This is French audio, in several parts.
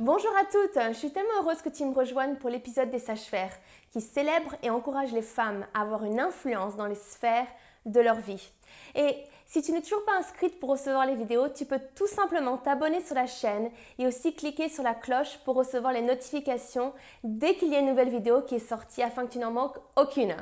Bonjour à toutes, je suis tellement heureuse que tu me rejoignes pour l'épisode des sages-faire qui célèbre et encourage les femmes à avoir une influence dans les sphères de leur vie. Et si tu n'es toujours pas inscrite pour recevoir les vidéos, tu peux tout simplement t'abonner sur la chaîne et aussi cliquer sur la cloche pour recevoir les notifications dès qu'il y a une nouvelle vidéo qui est sortie afin que tu n'en manques aucune.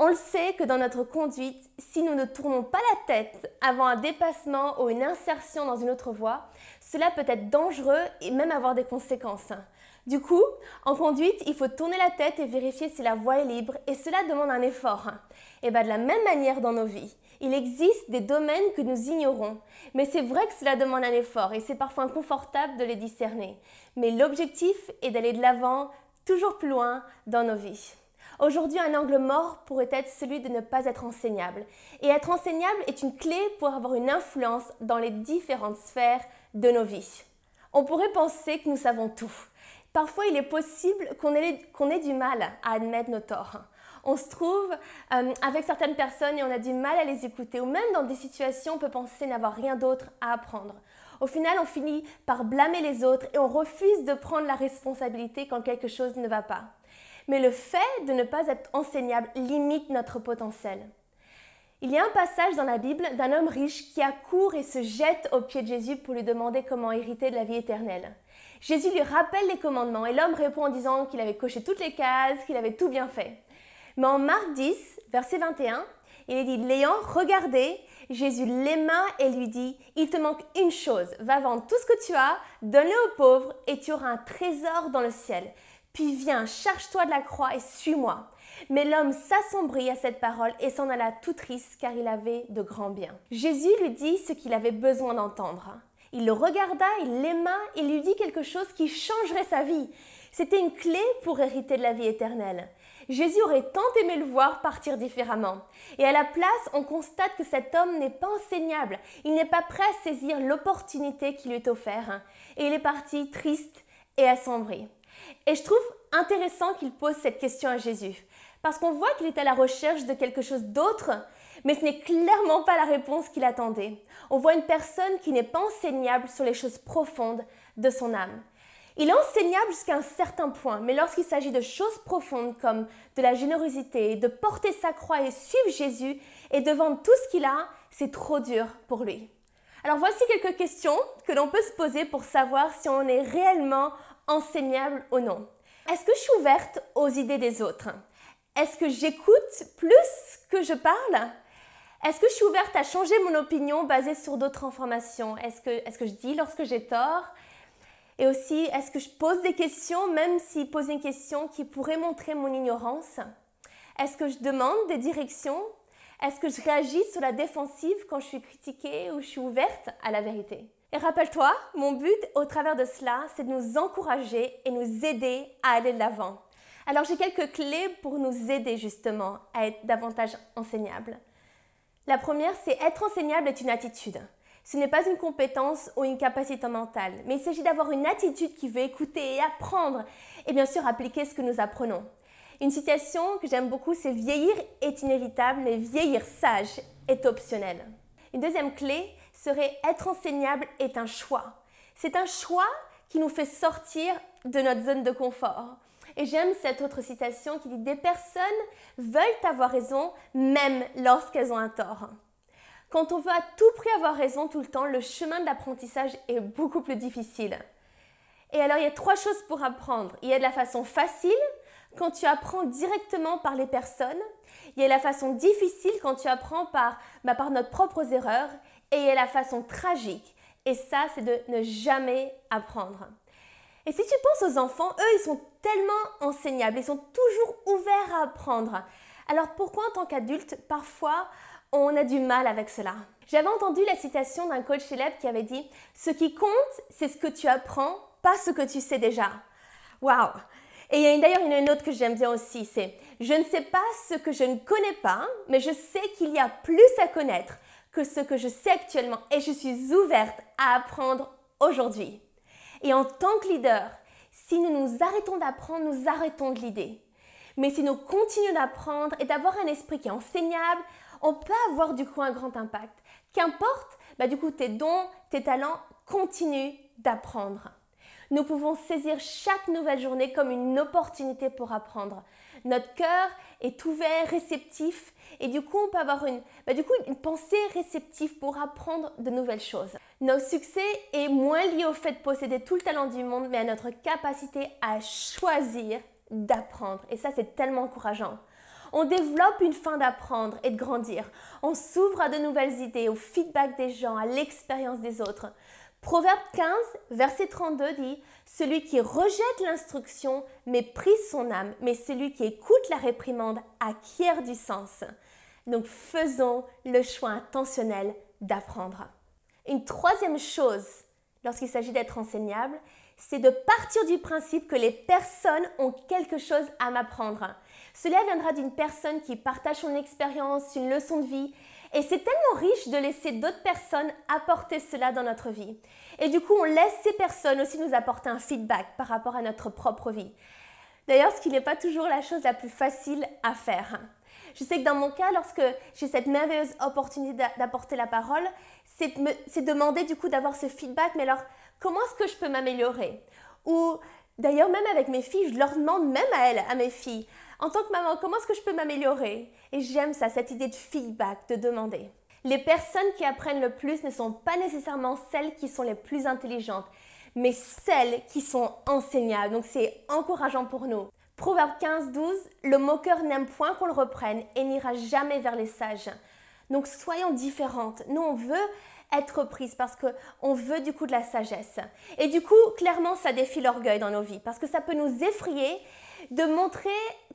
On le sait que dans notre conduite, si nous ne tournons pas la tête avant un dépassement ou une insertion dans une autre voie, cela peut être dangereux et même avoir des conséquences. Du coup, en conduite, il faut tourner la tête et vérifier si la voie est libre et cela demande un effort. Et bien de la même manière dans nos vies, il existe des domaines que nous ignorons, mais c'est vrai que cela demande un effort et c'est parfois inconfortable de les discerner. Mais l'objectif est d'aller de l'avant, toujours plus loin dans nos vies. Aujourd'hui, un angle mort pourrait être celui de ne pas être enseignable. Et être enseignable est une clé pour avoir une influence dans les différentes sphères de nos vies. On pourrait penser que nous savons tout. Parfois, il est possible qu'on ait, du mal à admettre nos torts. On se trouve euh, avec certaines personnes et on a du mal à les écouter, ou même dans des situations, on peut penser n'avoir rien d'autre à apprendre. Au final, on finit par blâmer les autres et on refuse de prendre la responsabilité quand quelque chose ne va pas. Mais le fait de ne pas être enseignable limite notre potentiel. Il y a un passage dans la Bible d'un homme riche qui accourt et se jette aux pieds de Jésus pour lui demander comment hériter de la vie éternelle. Jésus lui rappelle les commandements et l'homme répond en disant qu'il avait coché toutes les cases, qu'il avait tout bien fait. Mais en Marc 10, verset 21, il est dit, l'ayant regardé, Jésus l'aima et lui dit, il te manque une chose, va vendre tout ce que tu as, donne-le aux pauvres et tu auras un trésor dans le ciel. Puis viens, charge-toi de la croix et suis-moi. Mais l'homme s'assombrit à cette parole et s'en alla tout triste car il avait de grands biens. Jésus lui dit ce qu'il avait besoin d'entendre. Il le regarda, il l'aima et lui dit quelque chose qui changerait sa vie. C'était une clé pour hériter de la vie éternelle. Jésus aurait tant aimé le voir partir différemment. Et à la place, on constate que cet homme n'est pas enseignable. Il n'est pas prêt à saisir l'opportunité qui lui est offerte. Et il est parti triste et assombri. Et je trouve intéressant qu'il pose cette question à Jésus, parce qu'on voit qu'il est à la recherche de quelque chose d'autre, mais ce n'est clairement pas la réponse qu'il attendait. On voit une personne qui n'est pas enseignable sur les choses profondes de son âme. Il est enseignable jusqu'à un certain point, mais lorsqu'il s'agit de choses profondes comme de la générosité, de porter sa croix et suivre Jésus et de vendre tout ce qu'il a, c'est trop dur pour lui. Alors voici quelques questions que l'on peut se poser pour savoir si on est réellement enseignable ou non. Est-ce que je suis ouverte aux idées des autres? Est-ce que j'écoute plus que je parle? Est-ce que je suis ouverte à changer mon opinion basée sur d'autres informations? Est-ce que, est que je dis lorsque j'ai tort? Et aussi, est-ce que je pose des questions même si pose une question qui pourrait montrer mon ignorance? Est-ce que je demande des directions Est-ce que je réagis sur la défensive quand je suis critiquée ou je suis ouverte à la vérité? Et rappelle-toi, mon but au travers de cela, c'est de nous encourager et nous aider à aller de l'avant. Alors j'ai quelques clés pour nous aider justement à être davantage enseignables. La première, c'est être enseignable est une attitude. Ce n'est pas une compétence ou une capacité mentale, mais il s'agit d'avoir une attitude qui veut écouter et apprendre et bien sûr appliquer ce que nous apprenons. Une citation que j'aime beaucoup, c'est vieillir est inévitable, mais vieillir sage est optionnel. Une deuxième clé, serait être enseignable est un choix. C'est un choix qui nous fait sortir de notre zone de confort. Et j'aime cette autre citation qui dit Des personnes veulent avoir raison même lorsqu'elles ont un tort. Quand on veut à tout prix avoir raison tout le temps, le chemin de l'apprentissage est beaucoup plus difficile. Et alors il y a trois choses pour apprendre. Il y a de la façon facile, quand tu apprends directement par les personnes. Il y a la façon difficile quand tu apprends par, bah, par nos propres erreurs et il y a la façon tragique. Et ça, c'est de ne jamais apprendre. Et si tu penses aux enfants, eux, ils sont tellement enseignables, ils sont toujours ouverts à apprendre. Alors pourquoi en tant qu'adulte, parfois, on a du mal avec cela? J'avais entendu la citation d'un coach célèbre qui avait dit Ce qui compte, c'est ce que tu apprends, pas ce que tu sais déjà. Waouh Et il y a d'ailleurs une autre que j'aime bien aussi, c'est Je ne sais pas ce que je ne connais pas, mais je sais qu'il y a plus à connaître que ce que je sais actuellement et je suis ouverte à apprendre aujourd'hui. Et en tant que leader, si nous nous arrêtons d'apprendre, nous arrêtons de l'idée. Mais si nous continuons d'apprendre et d'avoir un esprit qui est enseignable, on peut avoir du coup un grand impact. Qu'importe, bah, du coup tes dons, tes talents, continuent d'apprendre. Nous pouvons saisir chaque nouvelle journée comme une opportunité pour apprendre. Notre cœur est ouvert, réceptif, et du coup, on peut avoir une, bah, du coup, une pensée réceptive pour apprendre de nouvelles choses. Notre succès est moins lié au fait de posséder tout le talent du monde, mais à notre capacité à choisir d'apprendre. Et ça, c'est tellement encourageant. On développe une fin d'apprendre et de grandir. On s'ouvre à de nouvelles idées, au feedback des gens, à l'expérience des autres. Proverbe 15, verset 32 dit Celui qui rejette l'instruction méprise son âme, mais celui qui écoute la réprimande acquiert du sens. Donc faisons le choix intentionnel d'apprendre. Une troisième chose lorsqu'il s'agit d'être enseignable, c'est de partir du principe que les personnes ont quelque chose à m'apprendre. Cela viendra d'une personne qui partage son expérience, une leçon de vie, et c'est tellement riche de laisser d'autres personnes apporter cela dans notre vie. Et du coup, on laisse ces personnes aussi nous apporter un feedback par rapport à notre propre vie. D'ailleurs, ce qui n'est pas toujours la chose la plus facile à faire. Je sais que dans mon cas, lorsque j'ai cette merveilleuse opportunité d'apporter la parole, c'est demander du coup d'avoir ce feedback, mais alors comment est-ce que je peux m'améliorer? Ou d'ailleurs, même avec mes filles, je leur demande même à elles, à mes filles, en tant que maman, comment est-ce que je peux m'améliorer? Et j'aime ça, cette idée de feedback, de demander. Les personnes qui apprennent le plus ne sont pas nécessairement celles qui sont les plus intelligentes, mais celles qui sont enseignables. Donc c'est encourageant pour nous. Proverbe 15, 12, le moqueur n'aime point qu'on le reprenne et n'ira jamais vers les sages. Donc soyons différentes. Nous, on veut être prise parce qu'on veut du coup de la sagesse. Et du coup, clairement, ça défie l'orgueil dans nos vies parce que ça peut nous effrayer de montrer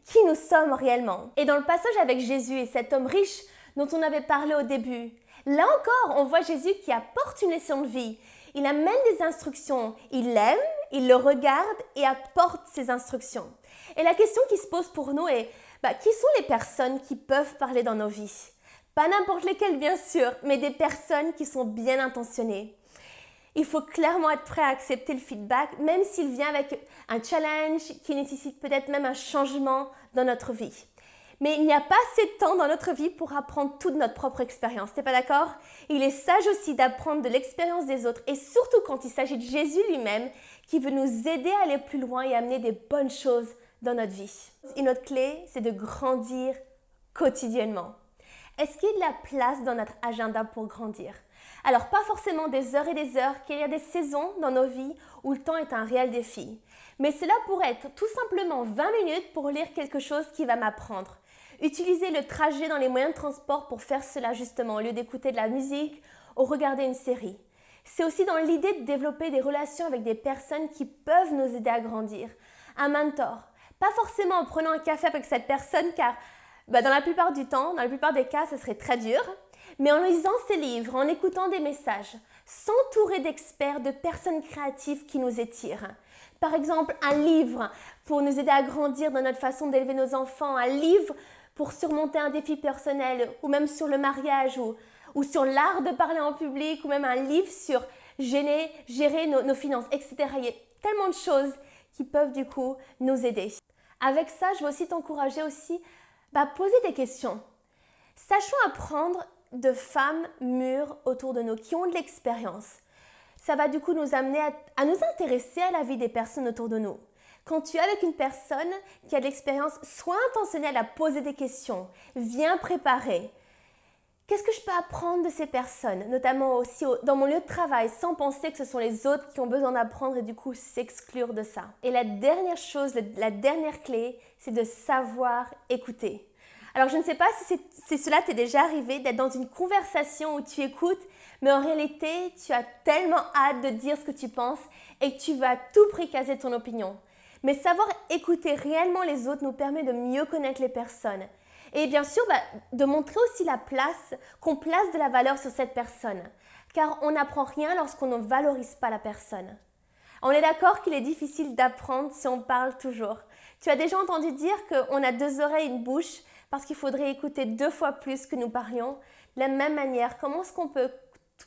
qui nous sommes réellement. Et dans le passage avec Jésus et cet homme riche dont on avait parlé au début, là encore, on voit Jésus qui apporte une leçon de vie. Il amène des instructions, il l'aime, il le regarde et apporte ses instructions. Et la question qui se pose pour nous est, bah, qui sont les personnes qui peuvent parler dans nos vies? Pas n'importe lesquelles bien sûr, mais des personnes qui sont bien intentionnées. Il faut clairement être prêt à accepter le feedback, même s'il vient avec un challenge qui nécessite peut-être même un changement dans notre vie. Mais il n'y a pas assez de temps dans notre vie pour apprendre toute notre propre expérience, t'es pas d'accord? Il est sage aussi d'apprendre de l'expérience des autres, et surtout quand il s'agit de Jésus lui-même, qui veut nous aider à aller plus loin et amener des bonnes choses dans notre vie. Et notre clé, c'est de grandir quotidiennement. Est-ce qu'il y a de la place dans notre agenda pour grandir? Alors, pas forcément des heures et des heures, qu'il y a des saisons dans nos vies où le temps est un réel défi. Mais cela pourrait être tout simplement 20 minutes pour lire quelque chose qui va m'apprendre. Utiliser le trajet dans les moyens de transport pour faire cela justement, au lieu d'écouter de la musique ou regarder une série. C'est aussi dans l'idée de développer des relations avec des personnes qui peuvent nous aider à grandir. Un mentor. Pas forcément en prenant un café avec cette personne car bah, dans la plupart du temps, dans la plupart des cas, ce serait très dur. Mais en lisant ces livres, en écoutant des messages, s'entourer d'experts, de personnes créatives qui nous étirent. Par exemple, un livre pour nous aider à grandir dans notre façon d'élever nos enfants, un livre pour surmonter un défi personnel, ou même sur le mariage, ou, ou sur l'art de parler en public, ou même un livre sur gérer, nos finances, etc. Il y a tellement de choses qui peuvent du coup nous aider. Avec ça, je veux aussi t'encourager aussi bah, poser des questions. Sachons apprendre de femmes mûres autour de nous qui ont de l'expérience. Ça va du coup nous amener à, nous intéresser à la vie des personnes autour de nous. Quand tu es avec une personne qui a de l'expérience, sois intentionnel à poser des questions. Viens préparer. Qu'est-ce que je peux apprendre de ces personnes, notamment aussi dans mon lieu de travail, sans penser que ce sont les autres qui ont besoin d'apprendre et du coup s'exclure de ça. Et la dernière chose, la dernière clé, c'est de savoir écouter. Alors je ne sais pas si, cela t'est déjà arrivé d'être dans une conversation où tu écoutes, mais en réalité tu as tellement hâte de dire ce que tu penses et que tu vas tout prix caser ton opinion. Mais savoir écouter réellement les autres nous permet de mieux connaître les personnes et bien sûr, bah, de montrer aussi la place, qu'on place de la valeur sur cette personne. Car on n'apprend rien lorsqu'on ne valorise pas la personne. On est d'accord qu'il est difficile d'apprendre si on parle toujours. Tu as déjà entendu dire qu'on a deux oreilles et une bouche parce qu'il faudrait écouter deux fois plus que nous parlions. De la même manière, comment est-ce qu'on peut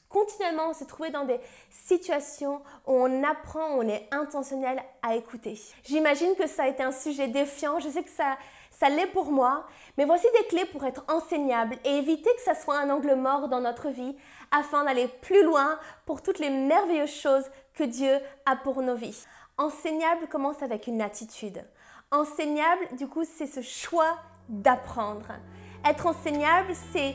continuellement se trouver dans des situations où on apprend, où on est intentionnel à écouter. J'imagine que ça a été un sujet défiant, je sais que ça, ça l'est pour moi, mais voici des clés pour être enseignable et éviter que ça soit un angle mort dans notre vie afin d'aller plus loin pour toutes les merveilleuses choses que Dieu a pour nos vies. Enseignable commence avec une attitude. Enseignable, du coup, c'est ce choix d'apprendre. Être enseignable, c'est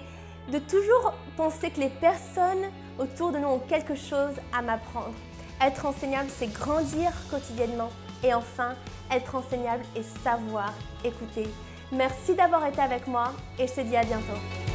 de toujours penser que les personnes autour de nous ont quelque chose à m'apprendre. Être enseignable, c'est grandir quotidiennement. Et enfin, être enseignable et savoir écouter. Merci d'avoir été avec moi et je te dis à bientôt.